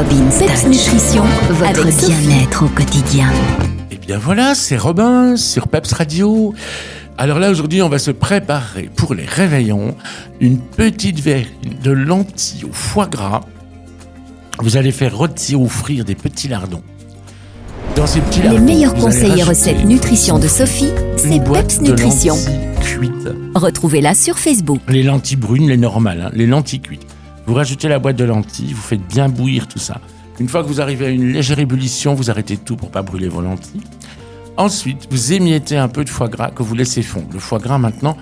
Robin Peps Nutrition, votre bien-être au quotidien. Et eh bien voilà, c'est Robin sur Peps Radio. Alors là, aujourd'hui, on va se préparer pour les réveillons. Une petite verre de lentilles au foie gras. Vous allez faire rôtir ou frire des petits lardons. Dans ces petits lardons, les meilleurs conseils et recettes nutrition de Sophie, c'est Peps Nutrition. Retrouvez-la sur Facebook. Les lentilles brunes, les normales, hein, les lentilles cuites. Vous rajoutez la boîte de lentilles, vous faites bien bouillir tout ça. Une fois que vous arrivez à une légère ébullition, vous arrêtez tout pour pas brûler vos lentilles. Ensuite, vous émiettez un peu de foie gras que vous laissez fondre. Le foie gras, maintenant,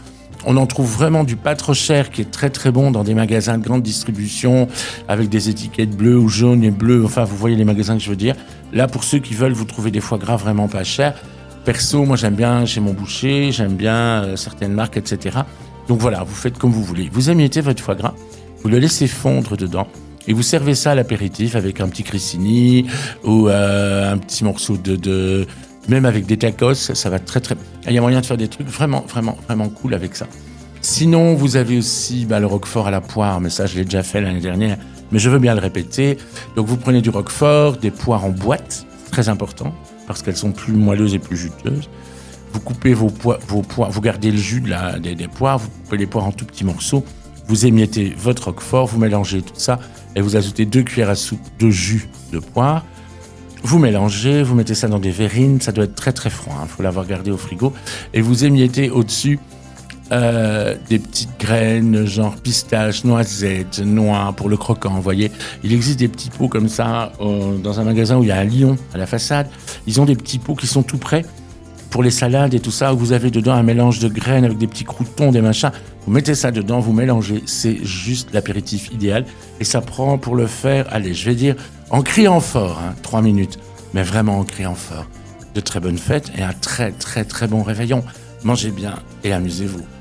on en trouve vraiment du pas trop cher qui est très très bon dans des magasins de grande distribution avec des étiquettes bleues ou jaunes et bleues. Enfin, vous voyez les magasins que je veux dire. Là, pour ceux qui veulent vous trouver des foie gras vraiment pas chers, perso, moi j'aime bien chez mon boucher, j'aime bien euh, certaines marques, etc. Donc voilà, vous faites comme vous voulez. Vous émiettez votre foie gras vous le laissez fondre dedans et vous servez ça à l'apéritif avec un petit crissini ou euh, un petit morceau de, même avec des tacos, ça va très très. Il y a moyen de faire des trucs vraiment vraiment vraiment cool avec ça. Sinon, vous avez aussi bah, le roquefort à la poire, mais ça je l'ai déjà fait l'année dernière, mais je veux bien le répéter. Donc vous prenez du roquefort, des poires en boîte, très important parce qu'elles sont plus moelleuses et plus juteuses. Vous coupez vos, poires, vous gardez le jus des poires, vous coupez les poires en tout petits morceaux vous émiettez votre roquefort, vous mélangez tout ça et vous ajoutez deux cuillères à soupe de jus de poire. Vous mélangez, vous mettez ça dans des verrines, ça doit être très très froid, il hein, faut l'avoir gardé au frigo. Et vous émiettez au-dessus euh, des petites graines, genre pistaches, noisettes, noix pour le croquant. Vous voyez, il existe des petits pots comme ça euh, dans un magasin où il y a un lion à la façade. Ils ont des petits pots qui sont tout prêts pour les salades et tout ça, où vous avez dedans un mélange de graines avec des petits croutons, des machins. Vous mettez ça dedans, vous mélangez, c'est juste l'apéritif idéal. Et ça prend pour le faire, allez, je vais dire, en criant fort, hein, trois minutes, mais vraiment en criant fort. De très bonnes fêtes et un très très très bon réveillon. Mangez bien et amusez-vous.